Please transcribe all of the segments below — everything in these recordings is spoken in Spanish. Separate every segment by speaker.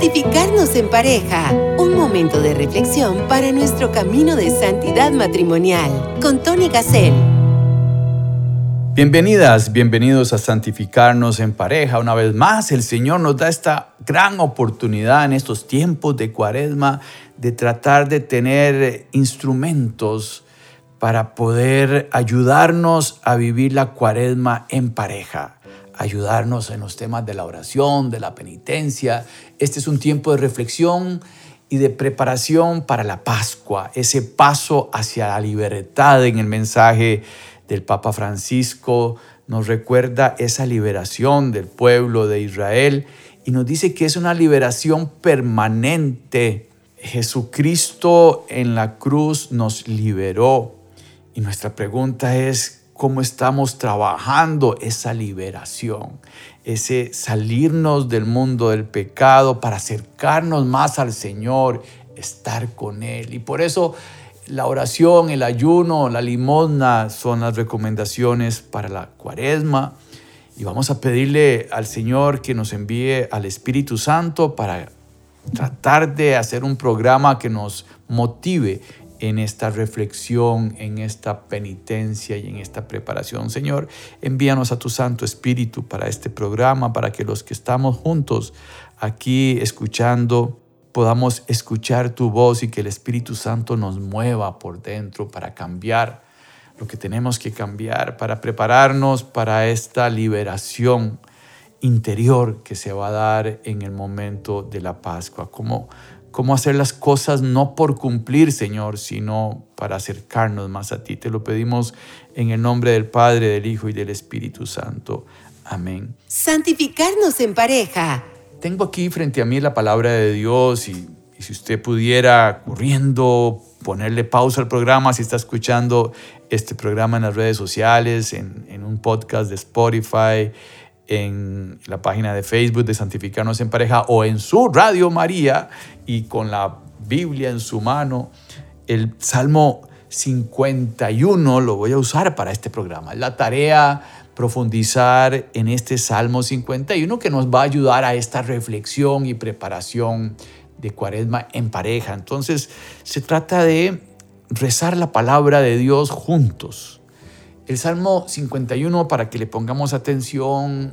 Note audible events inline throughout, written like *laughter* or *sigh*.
Speaker 1: Santificarnos en pareja. Un momento de reflexión para nuestro camino de santidad matrimonial. Con Tony Gassel.
Speaker 2: Bienvenidas, bienvenidos a Santificarnos en pareja. Una vez más, el Señor nos da esta gran oportunidad en estos tiempos de cuaresma de tratar de tener instrumentos para poder ayudarnos a vivir la cuaresma en pareja ayudarnos en los temas de la oración, de la penitencia. Este es un tiempo de reflexión y de preparación para la Pascua, ese paso hacia la libertad en el mensaje del Papa Francisco nos recuerda esa liberación del pueblo de Israel y nos dice que es una liberación permanente. Jesucristo en la cruz nos liberó y nuestra pregunta es, cómo estamos trabajando esa liberación, ese salirnos del mundo del pecado para acercarnos más al Señor, estar con Él. Y por eso la oración, el ayuno, la limosna son las recomendaciones para la cuaresma. Y vamos a pedirle al Señor que nos envíe al Espíritu Santo para tratar de hacer un programa que nos motive en esta reflexión, en esta penitencia y en esta preparación. Señor, envíanos a tu Santo Espíritu para este programa, para que los que estamos juntos aquí escuchando podamos escuchar tu voz y que el Espíritu Santo nos mueva por dentro para cambiar lo que tenemos que cambiar, para prepararnos para esta liberación interior que se va a dar en el momento de la Pascua. Como cómo hacer las cosas no por cumplir, Señor, sino para acercarnos más a ti. Te lo pedimos en el nombre del Padre, del Hijo y del Espíritu Santo. Amén.
Speaker 1: Santificarnos en pareja.
Speaker 2: Tengo aquí frente a mí la palabra de Dios y, si usted pudiera corriendo ponerle pausa al programa, si está escuchando este programa en las redes sociales, en, en un podcast de Spotify, en la página de Facebook de Santificarnos en Pareja o en su Radio María y con la Biblia en su mano, el Salmo 51 lo voy a usar para este programa. La tarea profundizar en este Salmo 51 que nos va a ayudar a esta reflexión y preparación de cuaresma en pareja. Entonces se trata de rezar la palabra de Dios juntos el Salmo 51, para que le pongamos atención,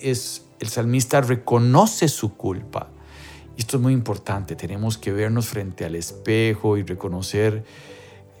Speaker 2: es el salmista reconoce su culpa. Esto es muy importante, tenemos que vernos frente al espejo y reconocer,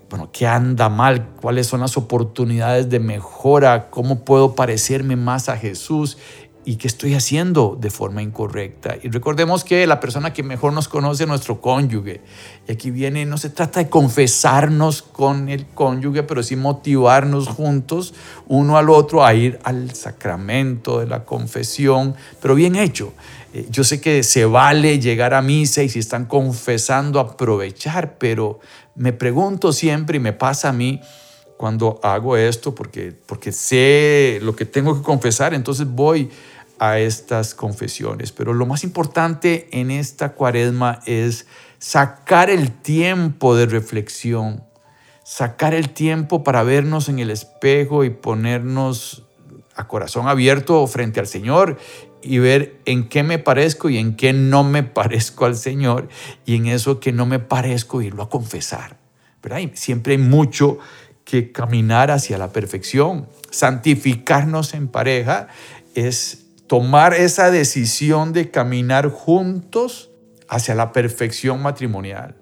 Speaker 2: bueno, qué anda mal, cuáles son las oportunidades de mejora, cómo puedo parecerme más a Jesús y qué estoy haciendo de forma incorrecta. Y recordemos que la persona que mejor nos conoce es nuestro cónyuge. Y aquí viene, no se trata de confesarnos con el cónyuge, pero sí motivarnos juntos uno al otro a ir al sacramento de la confesión, pero bien hecho. Eh, yo sé que se vale llegar a misa y si están confesando aprovechar, pero me pregunto siempre y me pasa a mí, cuando hago esto porque, porque sé lo que tengo que confesar, entonces voy a estas confesiones. Pero lo más importante en esta cuaresma es sacar el tiempo de reflexión, sacar el tiempo para vernos en el espejo y ponernos a corazón abierto frente al Señor y ver en qué me parezco y en qué no me parezco al Señor y en eso que no me parezco irlo a confesar. Pero siempre hay mucho que caminar hacia la perfección. Santificarnos en pareja es tomar esa decisión de caminar juntos hacia la perfección matrimonial.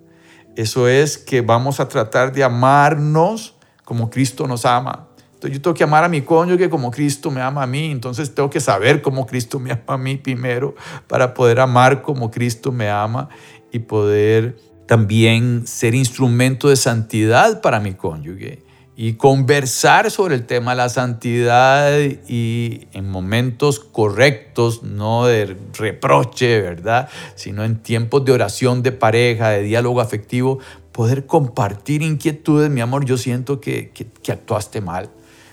Speaker 2: Eso es que vamos a tratar de amarnos como Cristo nos ama. Entonces yo tengo que amar a mi cónyuge como Cristo me ama a mí. Entonces tengo que saber cómo Cristo me ama a mí primero para poder amar como Cristo me ama y poder también ser instrumento de santidad para mi cónyuge y conversar sobre el tema de la santidad y en momentos correctos, no de reproche, ¿verdad? Sino en tiempos de oración de pareja, de diálogo afectivo, poder compartir inquietudes. Mi amor, yo siento que, que, actuaste mal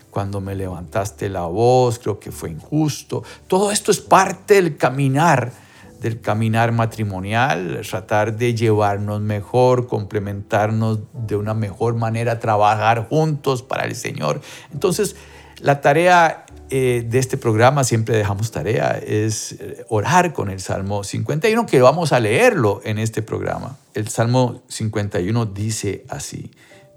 Speaker 2: cuando me levantaste la voz, creo que fue injusto. Todo esto es parte del caminar del caminar matrimonial, tratar de llevarnos mejor, complementarnos de una mejor manera, trabajar juntos para el Señor. Entonces, la tarea eh, de este programa siempre dejamos tarea, es eh, orar con el Salmo 51, que vamos a leerlo en este programa. El Salmo 51 dice así,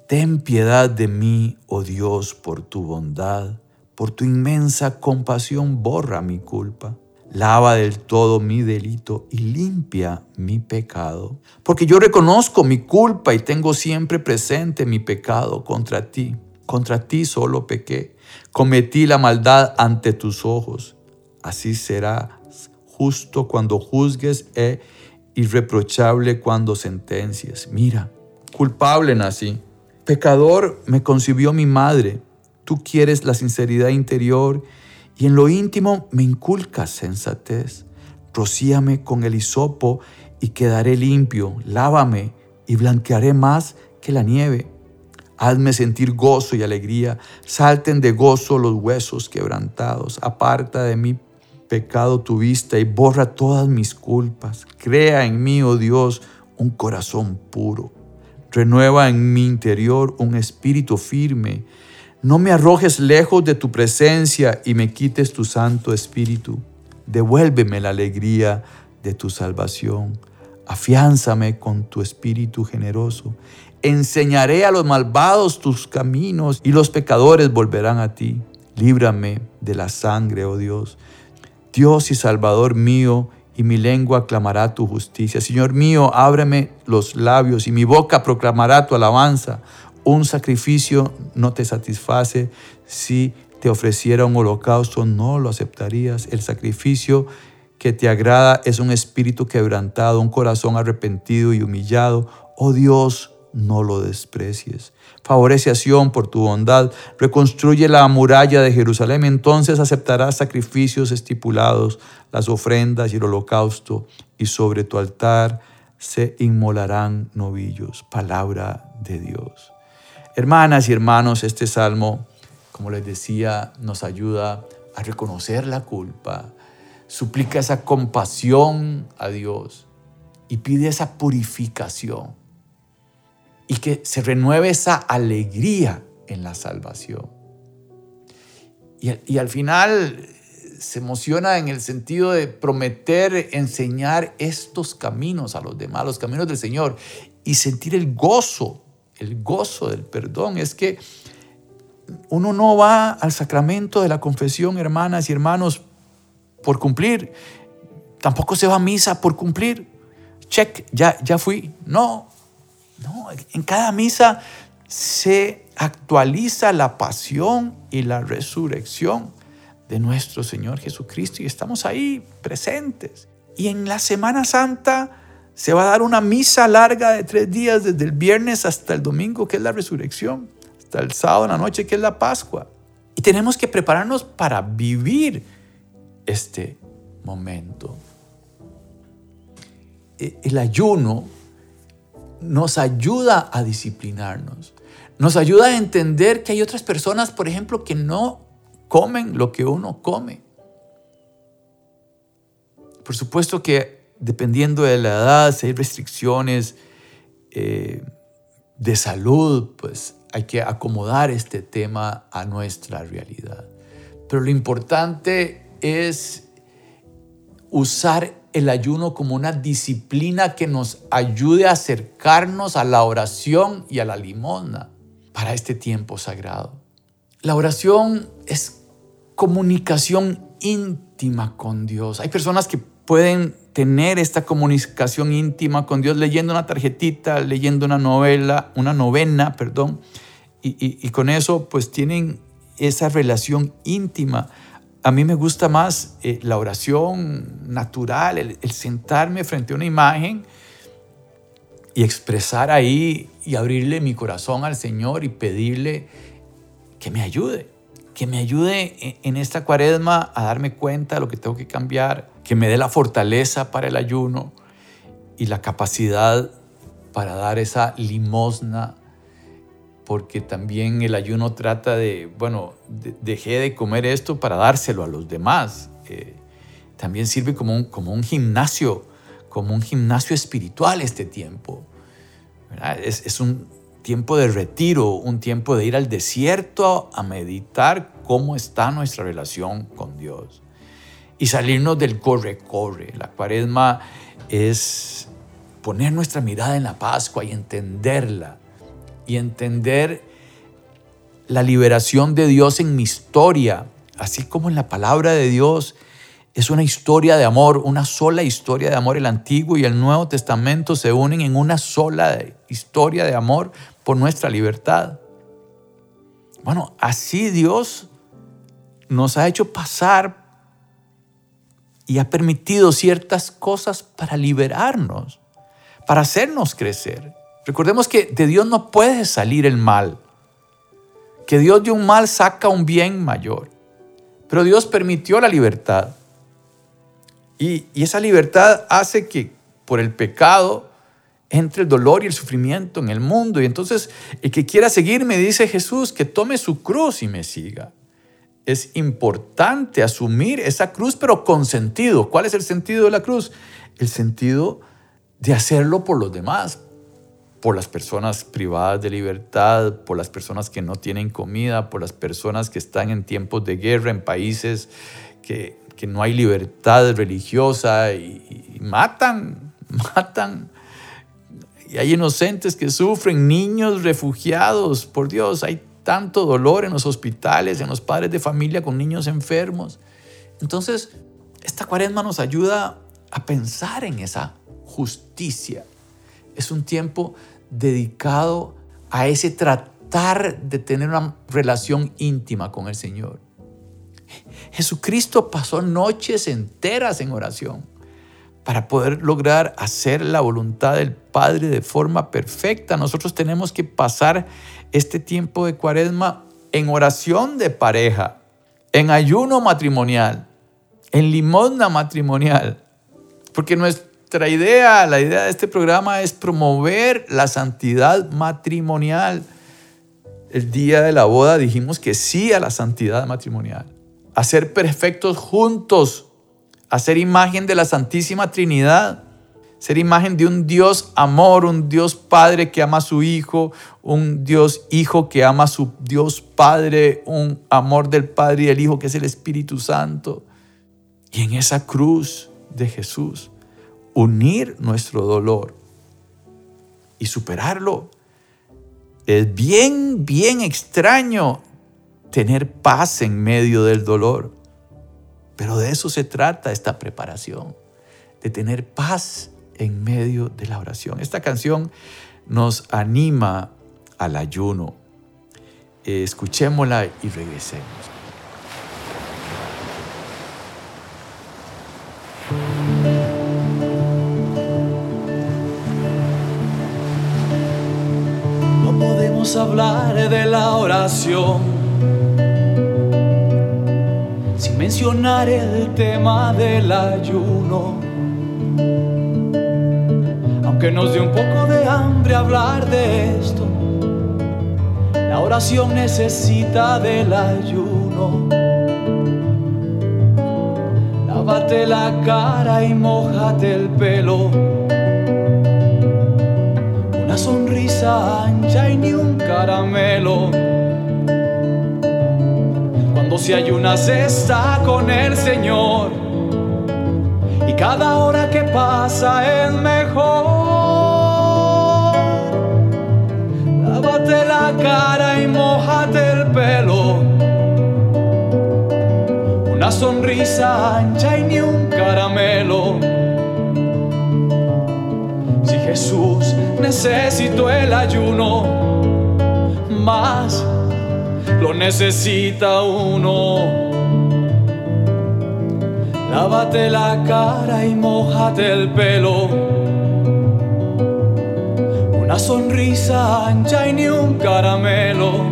Speaker 2: Ten piedad de mí, oh Dios, por tu bondad, por tu inmensa compasión borra mi culpa. Lava del todo mi delito y limpia mi pecado. Porque yo reconozco mi culpa y tengo siempre presente mi pecado contra ti. Contra ti solo pequé. Cometí la maldad ante tus ojos. Así será justo cuando juzgues e irreprochable cuando sentencias. Mira, culpable nací. Pecador me concibió mi madre. Tú quieres la sinceridad interior y en lo íntimo me inculcas sensatez. Rocíame con el hisopo y quedaré limpio. Lávame y blanquearé más que la nieve. Hazme sentir gozo y alegría. Salten de gozo los huesos quebrantados. Aparta de mi pecado tu vista y borra todas mis culpas. Crea en mí, oh Dios, un corazón puro. Renueva en mi interior un espíritu firme no me arrojes lejos de tu presencia y me quites tu Santo Espíritu. Devuélveme la alegría de tu salvación. Afiánzame con tu espíritu generoso. Enseñaré a los malvados tus caminos y los pecadores volverán a ti. Líbrame de la sangre, oh Dios. Dios y Salvador mío, y mi lengua clamará tu justicia. Señor mío, ábreme los labios y mi boca proclamará tu alabanza. Un sacrificio no te satisface. Si te ofreciera un holocausto, no lo aceptarías. El sacrificio que te agrada es un espíritu quebrantado, un corazón arrepentido y humillado. Oh Dios, no lo desprecies. Favorece a Sión por tu bondad, reconstruye la muralla de Jerusalén, entonces aceptarás sacrificios estipulados, las ofrendas y el holocausto, y sobre tu altar se inmolarán novillos. Palabra de Dios. Hermanas y hermanos, este salmo, como les decía, nos ayuda a reconocer la culpa, suplica esa compasión a Dios y pide esa purificación y que se renueve esa alegría en la salvación. Y, y, al final se emociona en el sentido de prometer enseñar estos caminos a los demás, los caminos del Señor, y sentir el gozo el gozo del perdón. Es que uno no va al sacramento de la confesión, hermanas y hermanos, por cumplir. Tampoco se va a misa por cumplir. Check, ya, ya fui. No, no, en cada misa se actualiza la pasión y la resurrección de nuestro Señor Jesucristo y estamos ahí presentes. Y en la Semana Santa se va a dar una misa larga de tres días, desde el viernes hasta el domingo, que es la resurrección, hasta el sábado en la noche, que es la Pascua. Y tenemos que prepararnos para vivir este momento. E, el ayuno nos ayuda a disciplinarnos, nos ayuda a entender que hay otras personas, por ejemplo, que no comen lo que uno come. Por supuesto que dependiendo de la edad, si hay restricciones eh, de salud, pues hay que acomodar este tema a nuestra realidad. Pero lo importante es usar el ayuno como una disciplina que nos ayude a acercarnos a la oración y a la limosna para este tiempo sagrado. La oración es comunicación íntima con Dios. Hay personas que pueden tener esta comunicación íntima con Dios leyendo una tarjetita, leyendo una novela, una novena, perdón, y, con eso pues tienen esa relación íntima. A mí me gusta más eh, la oración natural, el, el sentarme frente a una imagen y expresar ahí y abrirle mi corazón al Señor y pedirle que me ayude, que me ayude en esta cuaresma a darme cuenta de lo que tengo que cambiar, que me dé la fortaleza para el ayuno y la capacidad para dar esa limosna, porque también el ayuno trata de, bueno, dejé de comer esto para dárselo a los demás. Eh, también sirve como un, como un gimnasio, como un gimnasio espiritual este tiempo. Es, es, un tiempo de retiro, un tiempo de ir al desierto a meditar cómo está nuestra relación con Dios y salirnos del corre-corre. La cuaresma es poner nuestra mirada en la Pascua y entenderla y entender la liberación de Dios en mi historia, así como en la palabra de Dios. Es una historia de amor, una sola historia de amor. El Antiguo y el Nuevo Testamento se unen en una sola historia de amor por nuestra libertad. Bueno, así Dios nos ha hecho pasar y ha permitido ciertas cosas para liberarnos, para hacernos crecer. Recordemos que de Dios no puede salir el mal, que Dios de un mal saca un bien mayor, pero Dios permitió la libertad. Y, esa libertad hace que por el pecado entre el dolor y el sufrimiento en el mundo. Y entonces el que quiera seguirme, dice Jesús, que tome su cruz y me siga es importante asumir esa cruz, pero con sentido. ¿Cuál es el sentido de la cruz? El sentido de hacerlo por los demás, por las personas privadas de libertad, por las personas que no tienen comida, por las personas que están en tiempos de guerra en países que, no hay libertad religiosa y, y matan, *laughs* matan. Y hay inocentes que sufren, niños refugiados, por Dios, hay tanto dolor en los hospitales, en los padres de familia con niños enfermos. Entonces, esta cuaresma nos ayuda a pensar en esa justicia. Es un tiempo dedicado a ese tratar de tener una relación íntima con el Señor. Jesucristo pasó noches enteras en oración para poder lograr hacer la voluntad del Padre de forma perfecta. Nosotros tenemos que pasar este tiempo de cuaresma en oración de pareja, en ayuno matrimonial, en limosna matrimonial. Porque nuestra idea, la idea de este programa es promover la santidad matrimonial. El día de la boda dijimos que sí a la santidad matrimonial, a ser perfectos juntos, a ser imagen de la Santísima Trinidad ser imagen de un Dios amor, un Dios Padre que ama a su Hijo, un Dios Hijo que ama a su Dios Padre, un amor del Padre y del Hijo que es el Espíritu Santo. Y en esa cruz de Jesús, unir nuestro dolor y superarlo. Es bien, bien extraño tener paz en medio del dolor. Pero de eso se trata esta preparación, de tener paz en medio de la oración. Esta canción nos anima al ayuno. escuchémosla y regresemos.
Speaker 3: No podemos hablar de la oración sin mencionar el tema del ayuno que nos dé un poco de hambre hablar de esto. La oración necesita del ayuno. Lávate la cara y mojate el pelo. Una sonrisa ancha y ni un caramelo. Cuando se ayuna se está con el Señor. Y cada hora que pasa es mejor. Cara y mojate el pelo. Una sonrisa ancha y ni un caramelo. Si Jesús necesitó el ayuno, más lo necesita uno. Lávate la cara y mojate el pelo una sonrisa ancha y ni un caramelo.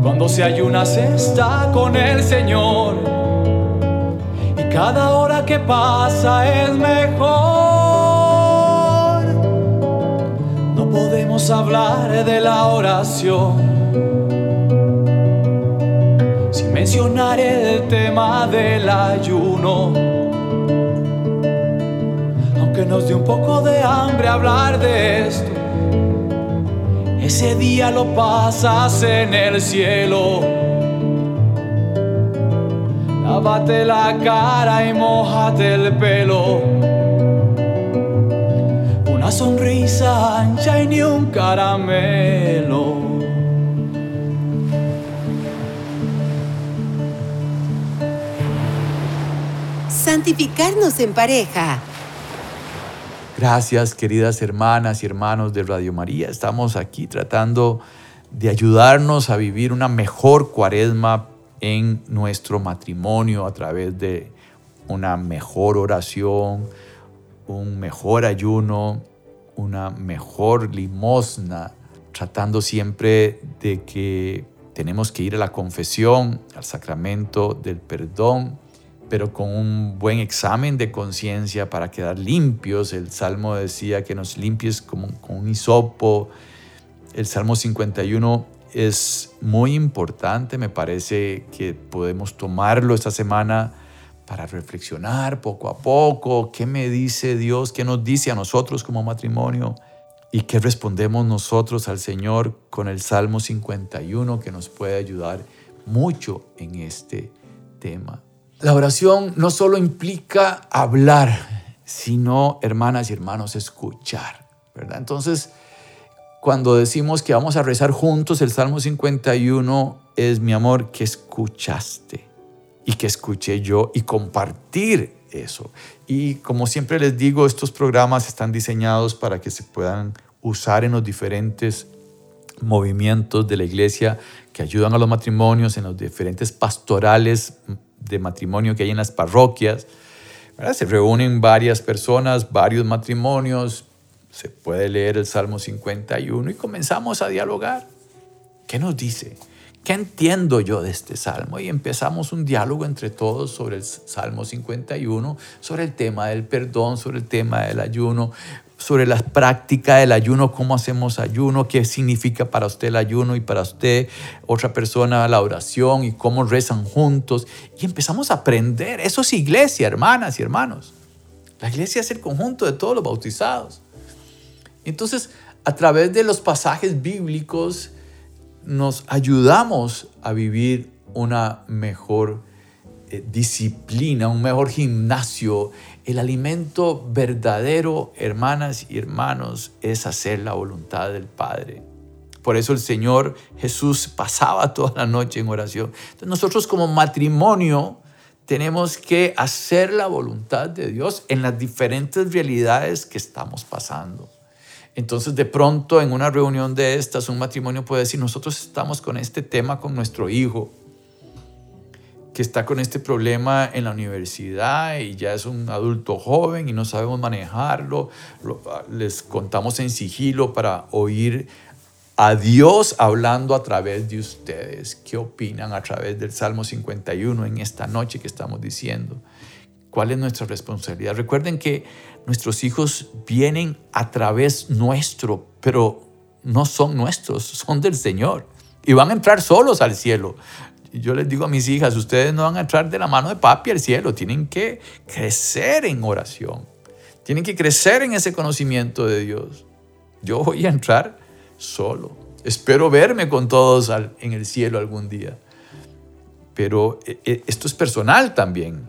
Speaker 3: Cuando se ayuna se está con el Señor y cada hora que pasa es mejor. No podemos hablar de la oración sin mencionar el tema del ayuno que nos dio un poco de hambre hablar de esto. ese día lo pasas en el cielo. Lávate la cara y mojate el pelo. Una sonrisa ancha y ni un caramelo.
Speaker 1: Santificarnos en pareja.
Speaker 2: Gracias, queridas hermanas y hermanos de Radio María. Estamos aquí tratando de ayudarnos a vivir una mejor cuaresma en nuestro matrimonio a través de una mejor oración, un mejor ayuno, una mejor limosna, tratando siempre de que tenemos que ir a la confesión, al sacramento del perdón, pero con un buen examen de conciencia para quedar limpios. El Salmo decía que nos limpies como, con un hisopo. El Salmo 51 es muy importante, me parece que podemos tomarlo esta semana para reflexionar poco a poco, qué me dice Dios, qué nos dice a nosotros como matrimonio y qué respondemos nosotros al Señor con el Salmo 51 que nos puede ayudar mucho en este tema. La oración no solo implica hablar, sino, hermanas y hermanos, escuchar, ¿verdad? Entonces, cuando decimos que vamos a rezar juntos el Salmo 51, es mi amor que escuchaste y que escuché yo y compartir eso. Y como siempre les digo, estos programas están diseñados para que se puedan usar en los diferentes movimientos de la iglesia que ayudan a los matrimonios, en los diferentes pastorales de matrimonio que hay en las parroquias. Se reúnen varias personas, varios matrimonios, se puede leer el Salmo 51 y comenzamos a dialogar. ¿Qué nos dice? ¿Qué entiendo yo de este salmo? Y empezamos un diálogo entre todos sobre el Salmo 51, sobre el tema del perdón, sobre el tema del ayuno, sobre la práctica del ayuno, cómo hacemos ayuno, qué significa para usted el ayuno y para usted otra persona la oración y cómo rezan juntos. Y empezamos a aprender. Eso es iglesia, hermanas y hermanos. La iglesia es el conjunto de todos los bautizados. Entonces, a través de los pasajes bíblicos, nos ayudamos a vivir una mejor eh, disciplina, un mejor gimnasio el alimento verdadero, hermanas y hermanos, es hacer la voluntad del Padre. Por eso el Señor Jesús pasaba *laughs* toda la noche en oración. Entonces nosotros como matrimonio tenemos que hacer la voluntad de Dios en las diferentes realidades que estamos pasando. Entonces de pronto en una reunión de estas un matrimonio puede decir, nosotros estamos con este tema con nuestro hijo que está con este problema en la universidad y ya es un adulto joven y no sabemos manejarlo. Ah, les contamos en sigilo para oír a Dios hablando a través de ustedes. ¿Qué opinan a través del Salmo 51 en esta noche que estamos diciendo? ¿Cuál es nuestra responsabilidad? Recuerden que nuestros hijos vienen a través nuestro, pero no son nuestros, son del Señor. Y van a entrar solos al cielo yo les digo a mis hijas, ustedes no van a entrar de la mano de papi al cielo, tienen que crecer en oración, tienen que crecer en ese conocimiento de Dios. Yo voy a entrar solo. Espero verme con todos en el cielo algún día. Pero eh, eh, esto es personal también.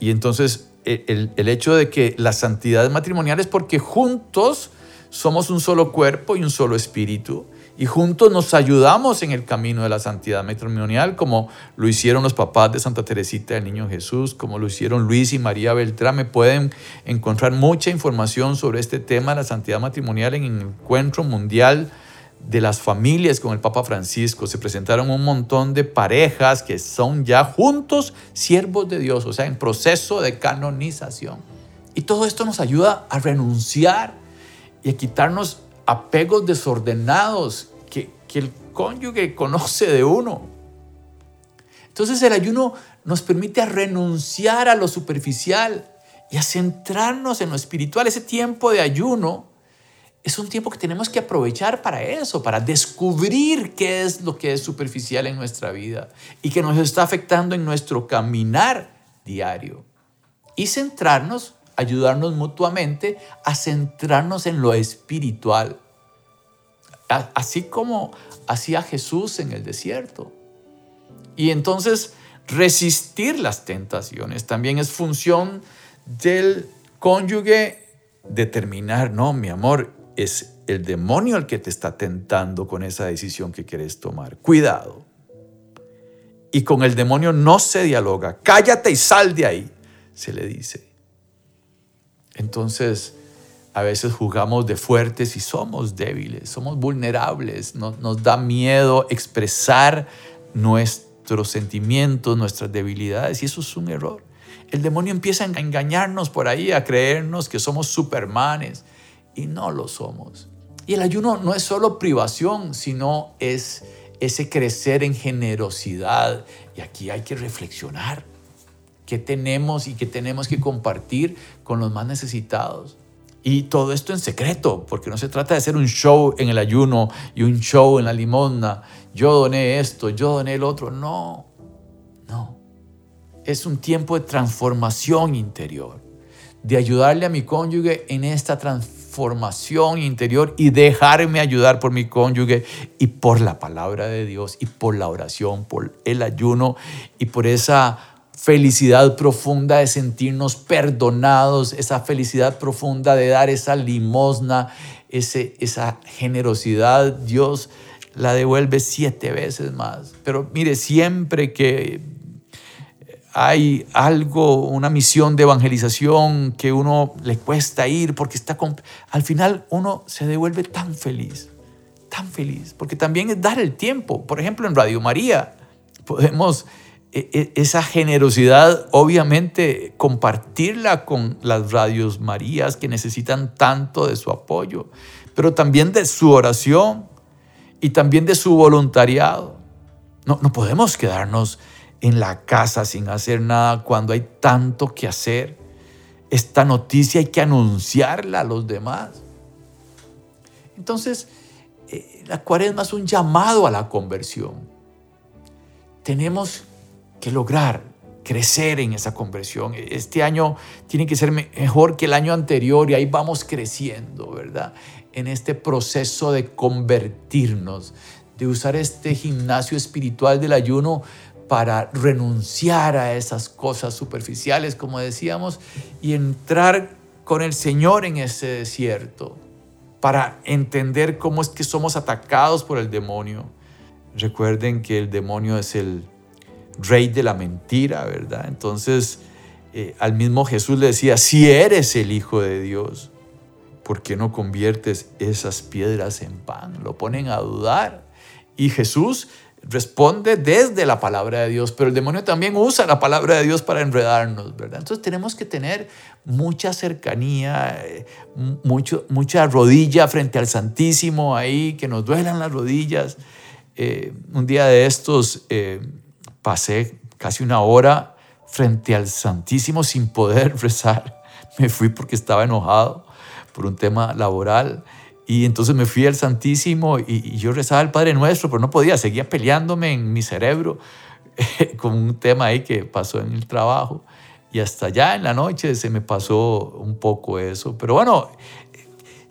Speaker 2: Y entonces e, el, el hecho de que la santidad matrimonial es porque juntos somos un solo cuerpo y un solo espíritu y juntos nos ayudamos en el camino de la santidad matrimonial, como lo hicieron los papás de Santa Teresita del Niño Jesús, como lo hicieron Luis y María Beltrán. Me pueden encontrar mucha información sobre este tema de la santidad matrimonial en el encuentro mundial de las familias con el Papa Francisco. Se presentaron un montón de parejas que son ya juntos siervos de Dios, o sea, en proceso de canonización. Y todo esto nos ayuda a renunciar y a quitarnos apegos desordenados que, que el cónyuge conoce de uno. Entonces el ayuno nos permite renunciar a lo superficial y a centrarnos en lo espiritual. Ese tiempo de ayuno es un tiempo que tenemos que aprovechar para eso, para descubrir qué es lo que es superficial en nuestra vida y que nos está afectando en nuestro caminar diario. Y centrarnos ayudarnos mutuamente a centrarnos en lo espiritual. así como hacía Jesús en el desierto. Y entonces resistir las tentaciones también es función del cónyuge determinar, no, mi amor, es el demonio el que te está tentando con esa decisión que quieres tomar. Cuidado. Y con el demonio no se dialoga. Cállate y sal de ahí, se le dice. Entonces, a veces jugamos de fuertes y somos débiles, somos vulnerables, nos, da miedo expresar nuestros sentimientos, nuestras debilidades y eso es un error. El demonio empieza a engañarnos por ahí, a creernos que somos supermanes y no lo somos. Y el ayuno no es solo privación, sino es ese crecer en generosidad. Y aquí hay que reflexionar qué tenemos y qué tenemos que compartir con los más necesitados. Y todo esto en secreto, porque no se trata de hacer un show en el ayuno y un show en la limosna. Yo doné esto, yo doné el otro. No, no. Es un tiempo de transformación interior, de ayudarle a mi cónyuge en esta transformación interior y dejarme ayudar por mi cónyuge y por la palabra de Dios y por la oración, por el ayuno y por esa felicidad profunda de sentirnos perdonados, esa felicidad profunda de dar esa limosna, ese, esa generosidad, Dios la devuelve siete veces más. Pero mire, siempre que hay algo, una misión de evangelización que uno le cuesta ir porque está al final uno se devuelve tan feliz, tan feliz, porque también es dar el tiempo. Por ejemplo, en Radio María podemos esa generosidad, obviamente, compartirla con las radios Marías que necesitan tanto de su apoyo, pero también de su oración y también de su voluntariado. No, no podemos quedarnos en la casa sin hacer nada cuando hay tanto que hacer. Esta noticia hay que anunciarla a los demás. Entonces, eh, la cuaresma es un llamado a la conversión. Tenemos que lograr crecer en esa conversión. Este año tiene que ser mejor que el año anterior y ahí vamos creciendo, ¿verdad? En este proceso de convertirnos, de usar este gimnasio espiritual del ayuno para renunciar a esas cosas superficiales, como decíamos, y entrar con el Señor en ese desierto, para entender cómo es que somos atacados por el demonio. Recuerden que el demonio es el rey de la mentira, ¿verdad? Entonces, eh, al mismo Jesús le decía, si eres el Hijo de Dios, ¿por qué no conviertes esas piedras en pan? Lo ponen a dudar. Y Jesús responde desde la palabra de Dios, pero el demonio también usa la palabra de Dios para enredarnos, ¿verdad? Entonces tenemos que tener mucha cercanía, eh, mucho, mucha rodilla frente al Santísimo ahí, que nos duelan las rodillas. Eh, un día de estos pasé casi una hora frente al Santísimo sin poder *laughs* rezar. Me fui porque estaba enojado por un tema laboral. Y entonces me fui al Santísimo y, yo rezaba al Padre Nuestro, pero no podía, seguía peleándome en mi cerebro *laughs* con un tema ahí que pasó en el trabajo. Y hasta ya en la noche se me pasó un poco eso. Pero bueno,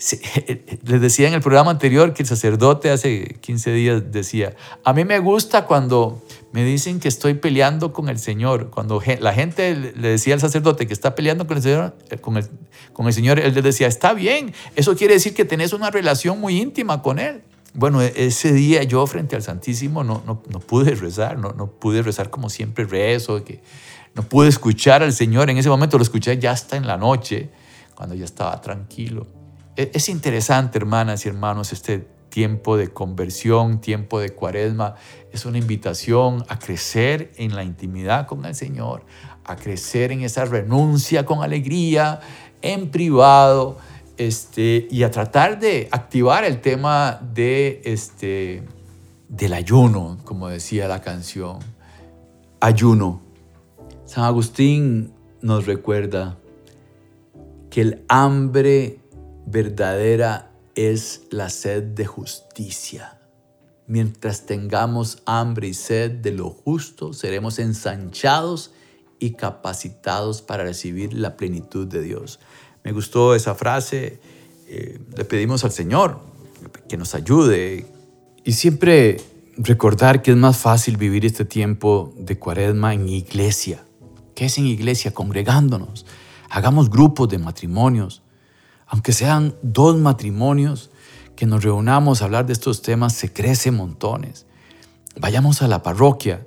Speaker 2: *laughs* les decía en el programa anterior que el sacerdote hace 15 días decía, a mí me gusta cuando me dicen que estoy peleando con el Señor. Cuando la gente le decía al sacerdote que está peleando con el Señor, eh, con el, con el Señor, él le decía, está bien, eso quiere decir que tenés una relación muy íntima con Él. Bueno, e, ese día yo frente al Santísimo no, no, no pude rezar, no, no pude rezar como siempre rezo, que no pude escuchar al Señor. En ese momento lo escuché ya hasta en la noche, cuando ya estaba tranquilo. E, es interesante, hermanas y hermanos, este tiempo de conversión, tiempo de cuaresma, es una invitación a crecer en la intimidad con el Señor, a crecer en esa renuncia con alegría, en privado, este, y a tratar de activar el tema de, este, del ayuno, como decía la canción. Ayuno. San Agustín nos recuerda que el hambre verdadera es la sed de justicia. Mientras tengamos hambre y sed de lo justo, seremos ensanchados y capacitados para recibir la plenitud de Dios. Me gustó esa frase. Eh, le pedimos al Señor que nos ayude. Y siempre recordar que es más fácil vivir este tiempo de cuaresma en iglesia. ¿Qué es en iglesia? Congregándonos. Hagamos grupos de matrimonios. Aunque sean dos matrimonios, que nos reunamos a hablar de estos temas, se crece montones. Vayamos a la parroquia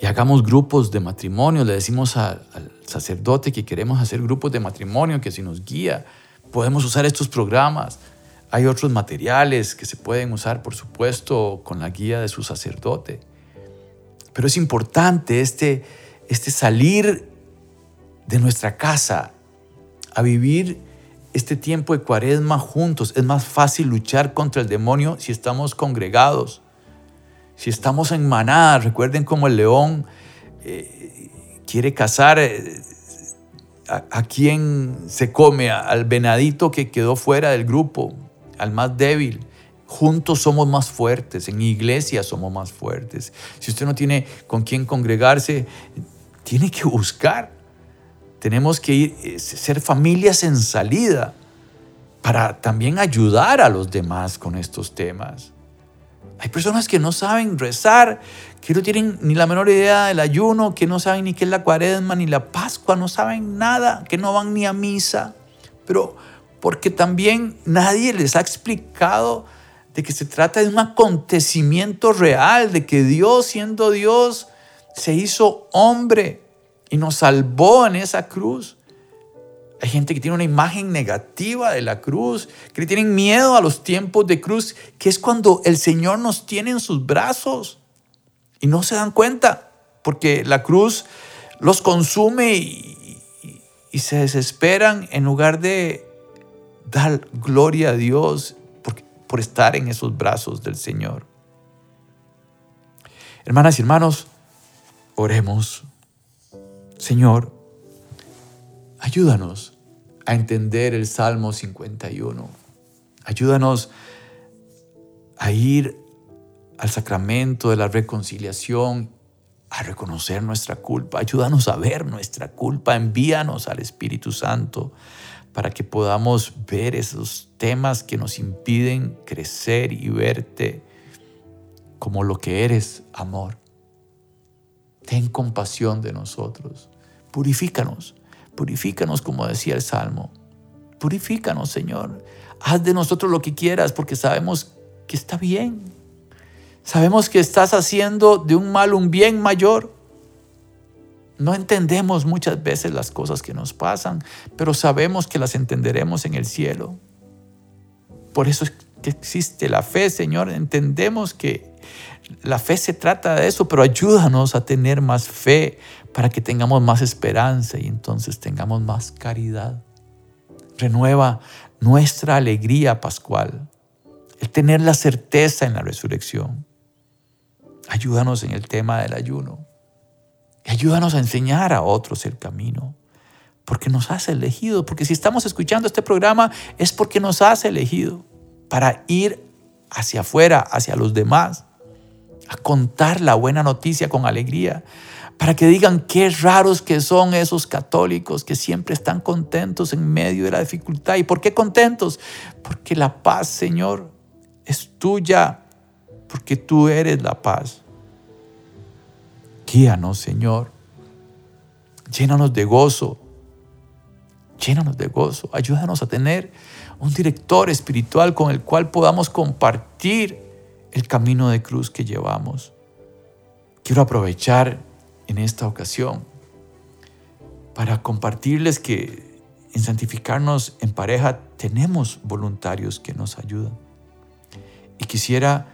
Speaker 2: y hagamos grupos de matrimonio. Le decimos al sacerdote que queremos hacer grupos de matrimonio, que si nos guía, podemos usar estos programas. Hay otros materiales que se pueden usar, por supuesto, con la guía de su sacerdote. Pero es importante este, este salir de nuestra casa a vivir este tiempo de cuaresma juntos. Es más fácil luchar contra el demonio si estamos congregados, si estamos en manada. Recuerden cómo el león eh, quiere cazar eh, a, a, quien se come, al venadito que quedó fuera del grupo al más débil. Juntos somos más fuertes, en iglesia somos más fuertes. Si usted no tiene con quién congregarse, tiene que buscar. Tenemos que ir, eh, ser familias en salida para también ayudar a los demás con estos temas. Hay personas que no saben rezar, que no tienen ni la menor idea del ayuno, que no saben ni qué es la cuaresma, ni la pascua, no saben nada, que no van ni a misa. Pero porque también nadie les ha explicado de que se trata de un acontecimiento real, de que Dios siendo Dios se hizo hombre y nos salvó en esa cruz. Hay gente que tiene una imagen negativa de la cruz, que tienen miedo a los tiempos de cruz, que es cuando el Señor nos tiene en sus brazos y no se dan cuenta, porque la cruz los consume y, se desesperan en lugar de Dar gloria a Dios por estar en esos brazos del Señor. Hermanas y hermanos, oremos. Señor, ayúdanos a entender el Salmo 51. Ayúdanos a ir al sacramento de la reconciliación, a reconocer nuestra culpa. Ayúdanos a ver nuestra culpa. Envíanos al Espíritu Santo para que podamos ver esos temas que nos impiden crecer y verte como lo que eres, amor. Ten compasión de nosotros. Purifícanos, purifícanos como decía el Salmo. Purifícanos, Señor. Haz de nosotros lo que quieras porque sabemos que está bien. Sabemos que estás haciendo de un mal un bien mayor. No entendemos muchas veces las cosas que nos pasan, pero sabemos que las entenderemos en el cielo. Por eso es que existe la fe, Señor. Entendemos que la fe se trata de eso, pero ayúdanos a tener más fe para que tengamos más esperanza y entonces tengamos más caridad. Renueva nuestra alegría pascual, el tener la certeza en la resurrección. Ayúdanos en el tema del ayuno. Y ayúdanos a enseñar a otros el camino. Porque nos has elegido. Porque si estamos escuchando este programa es porque nos has elegido para ir hacia afuera, hacia los demás, a contar la buena noticia con alegría, para que digan qué raros que son esos católicos que siempre están contentos en medio de la dificultad. ¿Y por qué contentos? Porque la paz, Señor, es tuya, porque tú eres la paz. Guíanos, Señor. Llénanos de gozo. Llénanos de gozo. Ayúdanos a tener un director espiritual con el cual podamos compartir el camino de cruz que llevamos. Quiero aprovechar en esta ocasión para compartirles que en santificarnos en pareja tenemos voluntarios que nos ayudan. Y quisiera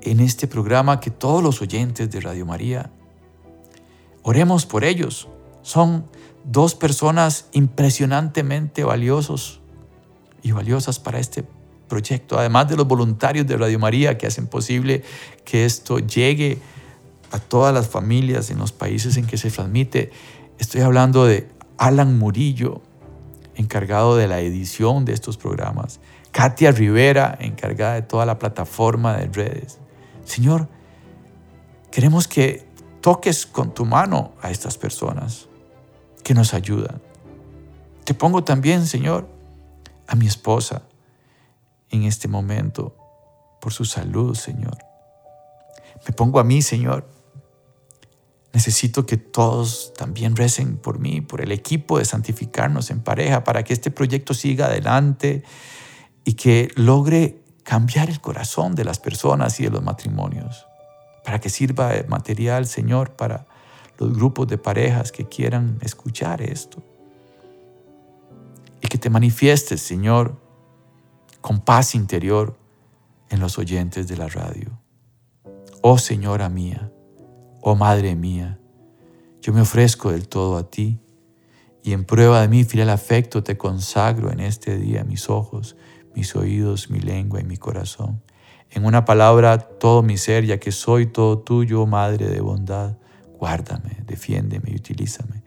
Speaker 2: en este programa que todos los oyentes de Radio María Oremos por ellos. Son dos personas impresionantemente valiosos y valiosas para este proyecto, además de los voluntarios de Radio María que hacen posible que esto llegue a todas las familias en los países en que se transmite. Estoy hablando de Alan Murillo, encargado de la edición de estos programas, Katia Rivera, encargada de toda la plataforma de redes. Señor, queremos que toques con tu mano a estas personas que nos ayudan. Te pongo también, Señor, a mi esposa en este momento por su salud, Señor. Me pongo a mí, Señor. Necesito que todos también recen por mí, por el equipo de santificarnos en pareja, para que este proyecto siga adelante y que logre cambiar el corazón de las personas y de los matrimonios, para que sirva de material, Señor, para los grupos de parejas que quieran escuchar esto. Y que te manifiestes, Señor, con paz interior en los oyentes de la radio. Oh Señora mía, oh Madre mía, yo me ofrezco del todo a ti y en prueba de mi fiel afecto te consagro en este día mis ojos, mis oídos, mi lengua y mi corazón. En una palabra, todo mi ser, ya que soy todo tuyo, Madre de bondad. Guárdame, defiéndeme y utilízame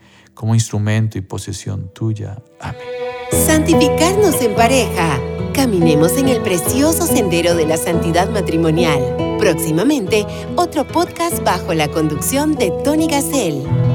Speaker 2: como instrumento y posesión tuya. Amén.
Speaker 1: Santificarnos en pareja. Caminemos en el precioso sendero de la santidad matrimonial. Próximamente, otro podcast bajo la conducción de Tony Gassel.